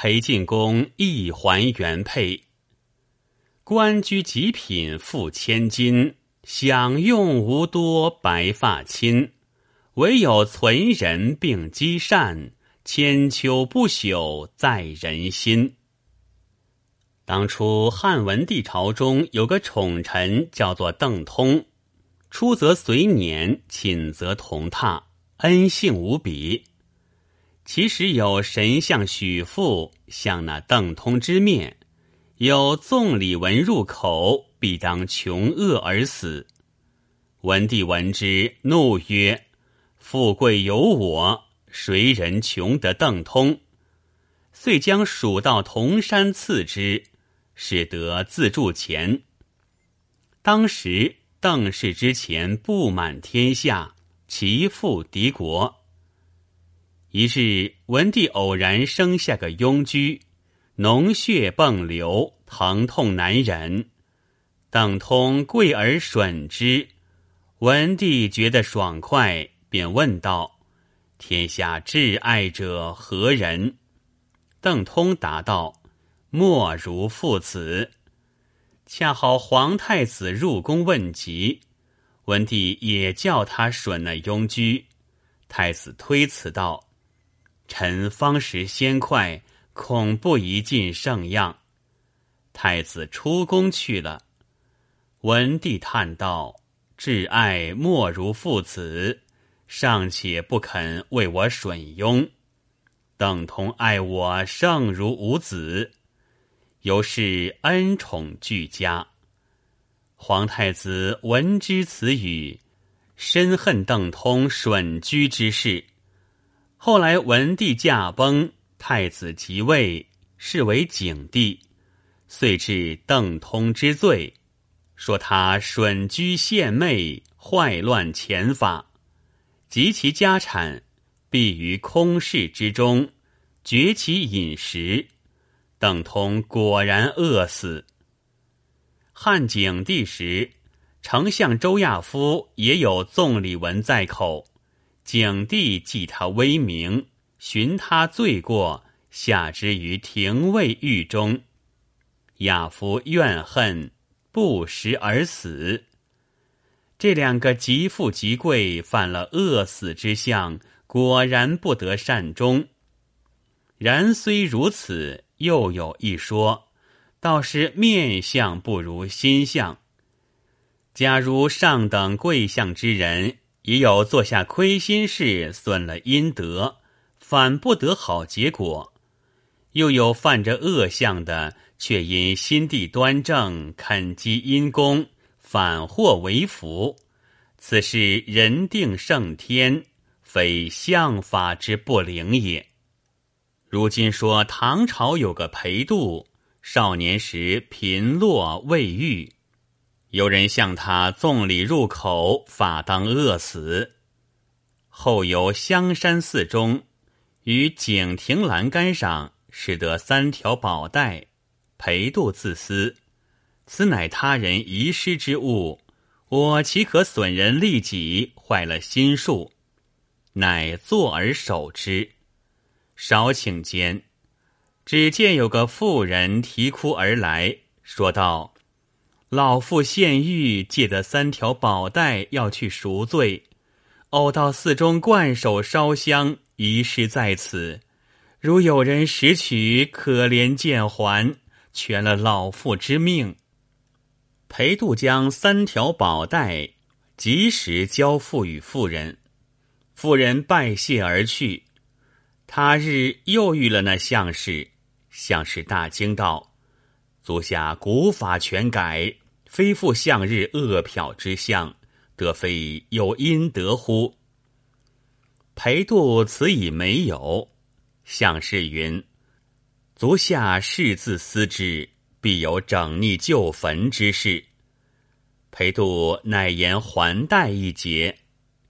裴进公亦还原配。官居极品富千金，享用无多白发亲。唯有存人并积善，千秋不朽在人心。当初汉文帝朝中有个宠臣，叫做邓通，出则随辇，寝则同榻，恩信无比。其实有神像许父向那邓通之面，有纵礼文入口，必当穷饿而死。文帝闻之，怒曰。富贵由我，谁人穷得邓通？遂将蜀道铜山赐之，使得自铸钱。当时邓氏之前布满天下，其富敌国。一日，文帝偶然生下个庸居，脓血迸流，疼痛难忍。邓通跪而吮之，文帝觉得爽快。便问道：“天下挚爱者何人？”邓通答道：“莫如父子。”恰好皇太子入宫问疾，文帝也叫他吮了庸居。太子推辞道：“臣方食先快，恐不宜尽圣样。”太子出宫去了。文帝叹道：“挚爱莫如父子。”尚且不肯为我吮拥，等同爱我胜如无子，由是恩宠俱佳。皇太子闻之此语，深恨邓通吮居之事。后来文帝驾崩，太子即位，是为景帝，遂治邓通之罪，说他吮居献媚，坏乱前法。及其家产，必于空室之中，绝其饮食。邓通果然饿死。汉景帝时，丞相周亚夫也有纵礼文在口，景帝记他威名，寻他罪过，下之于廷尉狱中。亚夫怨恨，不食而死。这两个极富极贵，犯了饿死之相，果然不得善终。然虽如此，又有一说，倒是面相不如心相。假如上等贵相之人，也有做下亏心事，损了阴德，反不得好结果；又有犯着恶相的，却因心地端正，肯积阴功。反祸为福，此是人定胜天，非相法之不灵也。如今说唐朝有个裴度，少年时贫落未遇，有人向他纵礼入口，法当饿死。后由香山寺中，于井亭栏杆上拾得三条宝带，裴度自私。此乃他人遗失之物，我岂可损人利己，坏了心术？乃坐而守之。少顷间，只见有个妇人啼哭而来，说道：“老妇献玉借得三条宝带，要去赎罪。偶到寺中灌手烧香，遗失在此。如有人拾取，可怜见还，全了老妇之命。”裴度将三条宝带及时交付与妇人，妇人拜谢而去。他日又遇了那相士，相士大惊道：“足下古法全改，非复向日恶殍之相，得非有阴德乎？”裴度此已没有。向士云：“足下视自思之。”必有整逆旧坟之事。裴度乃言还贷一节，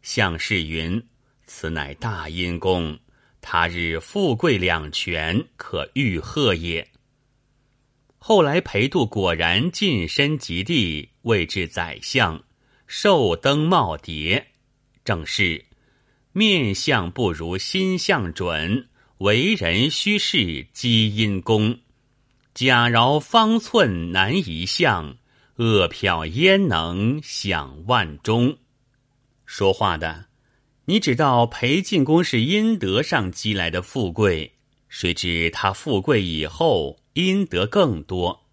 向士云：“此乃大阴功，他日富贵两全，可欲贺也。”后来裴度果然晋升及第，位至宰相，寿登耄耋，正是面相不如心相准，为人须是积阴功。假饶方寸难移相，恶票焉能享万钟？说话的，你只道裴进公是阴德上积来的富贵，谁知他富贵以后阴德更多？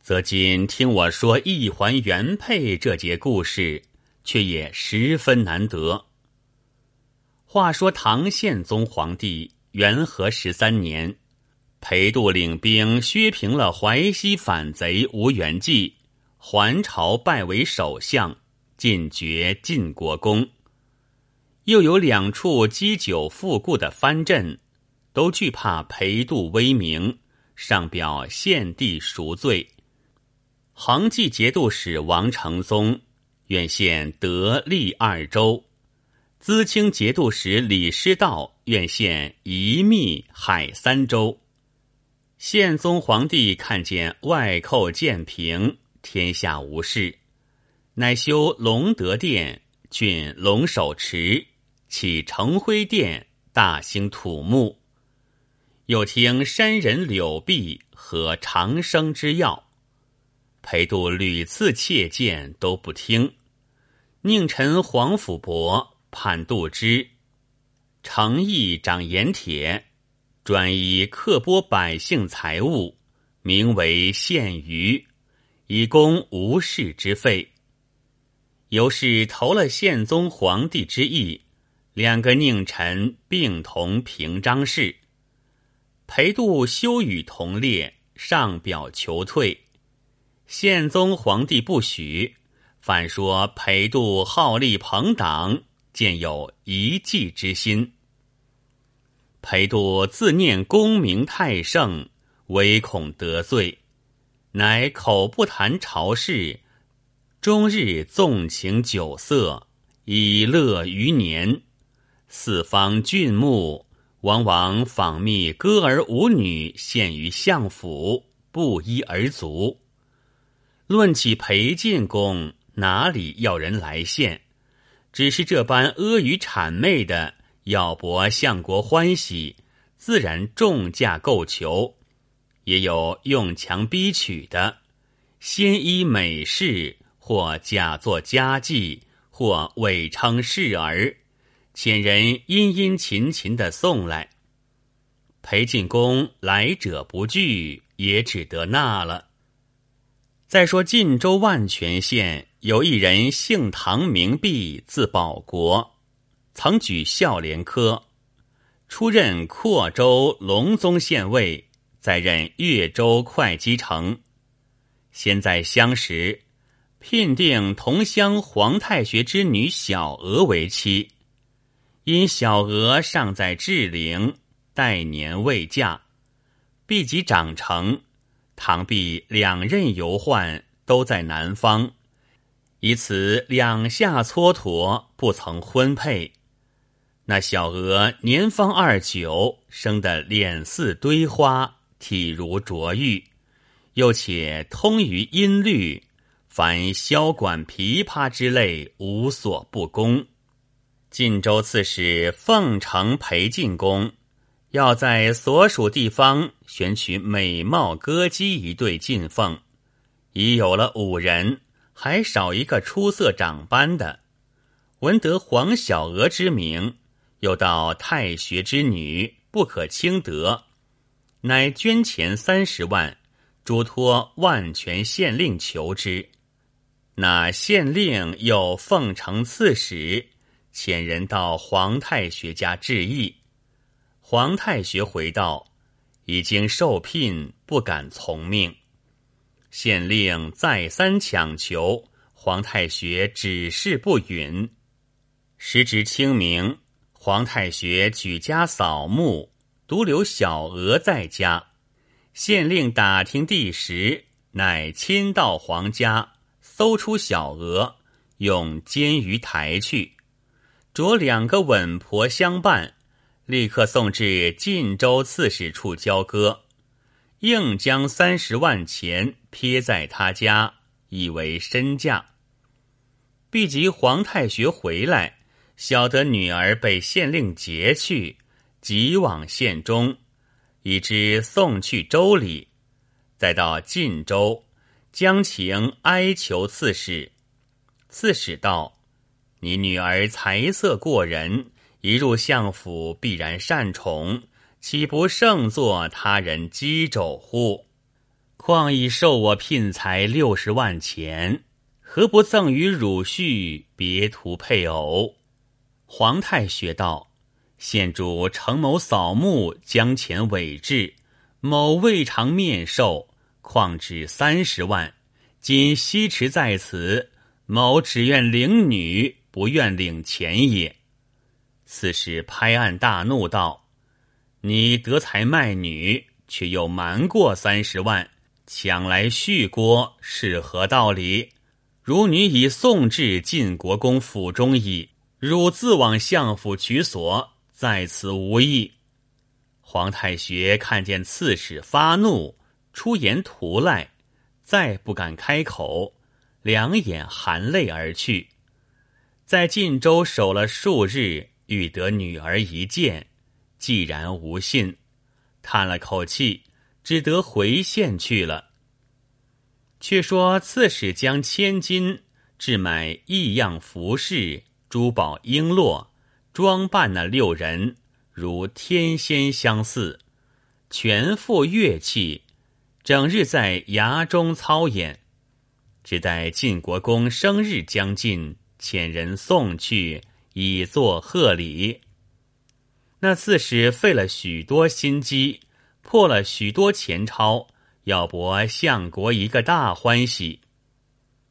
则今听我说一还原配这节故事，却也十分难得。话说唐宪宗皇帝元和十三年。裴度领兵削平了淮西反贼吴元济，还朝拜为首相，进爵晋国公。又有两处积久复固的藩镇，都惧怕裴度威名，上表献帝赎罪。恒济节度使王承宗愿献德、利二州，资清节度使李师道愿献宜、密、海三州。宪宗皇帝看见外寇渐平，天下无事，乃修隆德殿、郡龙首池，起承辉殿，大兴土木。又听山人柳碧和长生之药，裴度屡次切谏都不听。宁臣皇甫伯判度之，诚意长盐铁。专以刻剥百姓财物，名为献余，以供无事之费。由是投了宪宗皇帝之意，两个佞臣并同平章事。裴度羞与同列，上表求退。宪宗皇帝不许，反说裴度好立朋党，见有一计之心。裴度自念功名太盛，唯恐得罪，乃口不谈朝事，终日纵情酒色，以乐余年。四方俊目，往往访觅歌儿舞女，献于相府，不一而足。论起裴进公，哪里要人来献？只是这般阿谀谄媚的。要博相国欢喜，自然重价购求；也有用强逼取的，先依美事，或假作佳妓，或伪称侍儿，遣人殷殷勤勤的送来。裴进公来者不拒，也只得纳了。再说晋州万全县有一人，姓唐，名弼，字保国。曾举孝廉科，出任阔州隆宗县尉，再任越州会稽城。先在相识，聘定同乡皇太学之女小娥为妻。因小娥尚在稚龄，待年未嫁，毕及长成，唐毕两任游宦都在南方，以此两下蹉跎，不曾婚配。那小娥年方二九，生得脸似堆花，体如琢玉，又且通于音律，凡箫管琵琶之类无所不攻。晋州刺史奉承裴进公，要在所属地方选取美貌歌姬一对进奉，已有了五人，还少一个出色长班的。闻得黄小娥之名。又道太学之女不可轻得，乃捐钱三十万，嘱托万全县令求之。那县令又奉承刺史，遣人到皇太学家致意。皇太学回道：已经受聘，不敢从命。县令再三强求，皇太学只是不允。时值清明。皇太学举家扫墓，独留小娥在家。县令打听地时，乃亲到皇家，搜出小娥，用监于台去，着两个稳婆相伴，立刻送至晋州刺史处交割，应将三十万钱撇在他家，以为身价。毕及皇太学回来。晓得女儿被县令劫去，即往县中，以之送去州里，再到晋州，将情哀求刺史。刺史道：“你女儿才色过人，一入相府必然善宠，岂不胜作他人击肘乎？况已受我聘才六十万钱。”何不赠与汝婿别图配偶？皇太学道：县主承某扫墓，将钱委置，某未尝面授，况只三十万。今西池在此，某只愿领女，不愿领钱也。刺史拍案大怒道：“你得财卖女，却又瞒过三十万，抢来续锅，是何道理？”汝女已送至晋国公府中矣，汝自往相府取所，在此无益。皇太学看见刺史发怒，出言图赖，再不敢开口，两眼含泪而去。在晋州守了数日，欲得女儿一见，既然无信，叹了口气，只得回县去了。却说刺史将千金置买异样服饰、珠宝璎珞，装扮那六人如天仙相似，全副乐器，整日在衙中操演。只待晋国公生日将近，遣人送去，以作贺礼。那刺史费了许多心机，破了许多钱钞。要博相国一个大欢喜，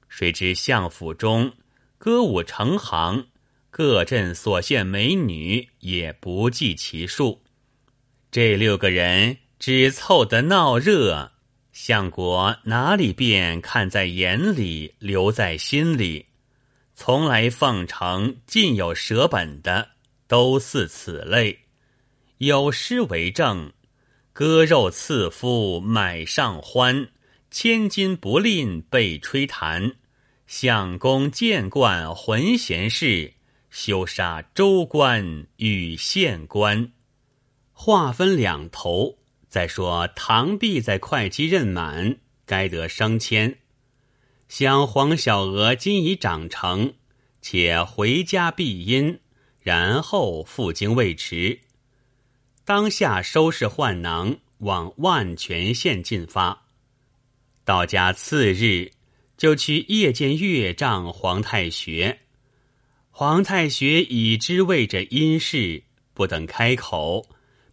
谁知相府中歌舞成行，各镇所献美女也不计其数。这六个人只凑得闹热，相国哪里便看在眼里，留在心里？从来奉承尽有舍本的，都似此类。有诗为证。割肉赐夫买上欢，千金不吝被吹弹。相公见惯浑闲事，休杀州官与县官。话分两头。再说唐弼在会稽任满，该得升迁。想黄小娥今已长成，且回家避阴，然后赴京未迟。当下收拾换囊，往万全县进发。到家次日，就去夜见岳丈皇太学。皇太学已知为着阴事，不等开口，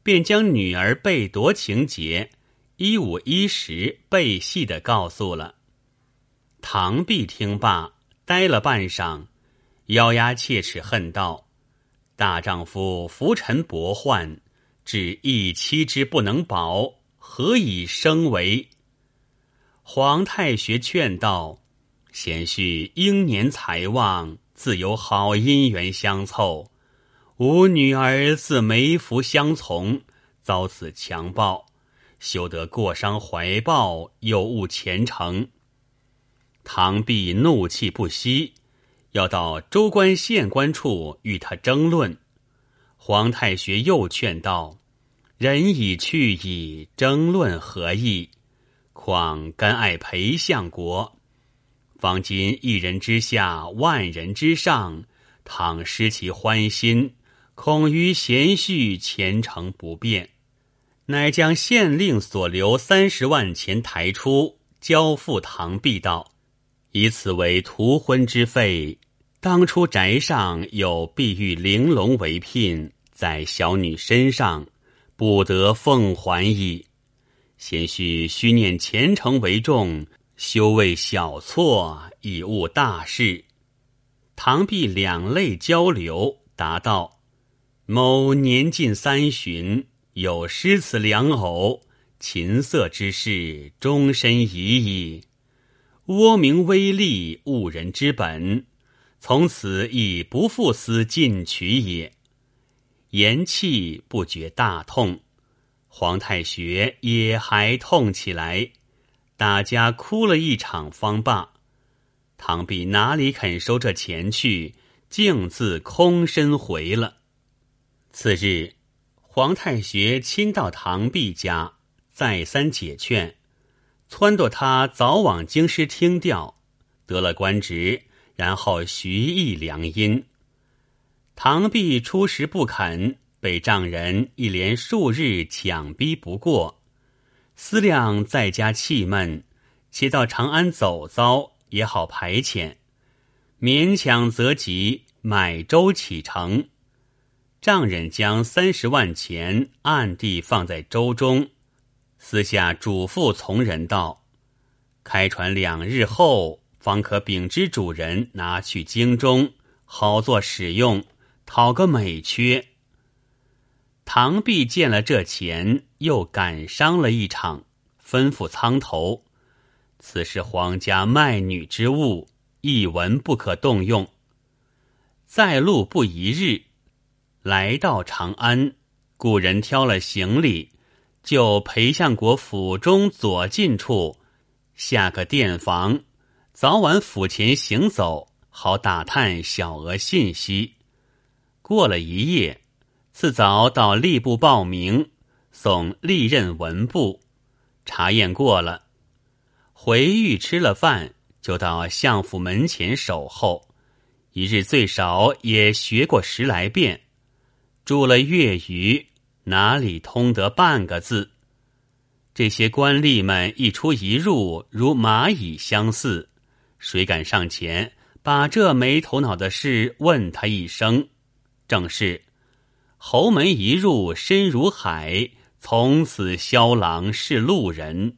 便将女儿被夺情节一五一十背细的告诉了。唐弼听罢，呆了半晌，咬牙切齿恨道：“大丈夫浮沉薄宦。”只一妻之不能保，何以生为？皇太学劝道：“贤婿英年才旺，自有好姻缘相凑。吾女儿自没福相从，遭此强暴，休得过伤怀抱，有误前程。”唐弼怒气不息，要到州官县官处与他争论。皇太学又劝道。人已去矣，争论何益？况甘爱陪相国？方今一人之下，万人之上，倘失其欢心，恐于贤婿前程不便。乃将县令所留三十万钱抬出，交付唐弼道：“以此为图婚之费。当初宅上有碧玉玲珑为聘，在小女身上。”不得奉还矣。贤婿须念前程为重，休为小错，以误大事。唐弼两泪交流，答道：“某年近三旬，有诗词良偶，琴瑟之事，终身已矣。倭名威利，误人之本，从此亦不复思进取也。”言气不觉大痛，皇太学也还痛起来，大家哭了一场方罢。唐弼哪里肯收这钱去，径自空身回了。次日，皇太学亲到唐弼家，再三解劝，撺掇他早往京师听调，得了官职，然后徐议良姻。唐璧初时不肯，被丈人一连数日强逼不过，思量在家气闷，且到长安走遭也好排遣，勉强择吉，买舟启程。丈人将三十万钱暗地放在舟中，私下嘱咐从人道：“开船两日后，方可禀知主人拿去京中，好做使用，讨个美缺。”唐璧见了这钱，又感伤了一场，吩咐仓头：“此是皇家卖女之物，一文不可动用。”在路不一日。来到长安，故人挑了行李，就裴相国府中左近处下个店房，早晚府前行走，好打探小额信息。过了一夜，次早到吏部报名，送历任文部查验过了，回狱吃了饭，就到相府门前守候，一日最少也学过十来遍。住了月余，哪里通得半个字？这些官吏们一出一入，如蚂蚁相似，谁敢上前把这没头脑的事问他一声？正是侯门一入深如海，从此萧郎是路人。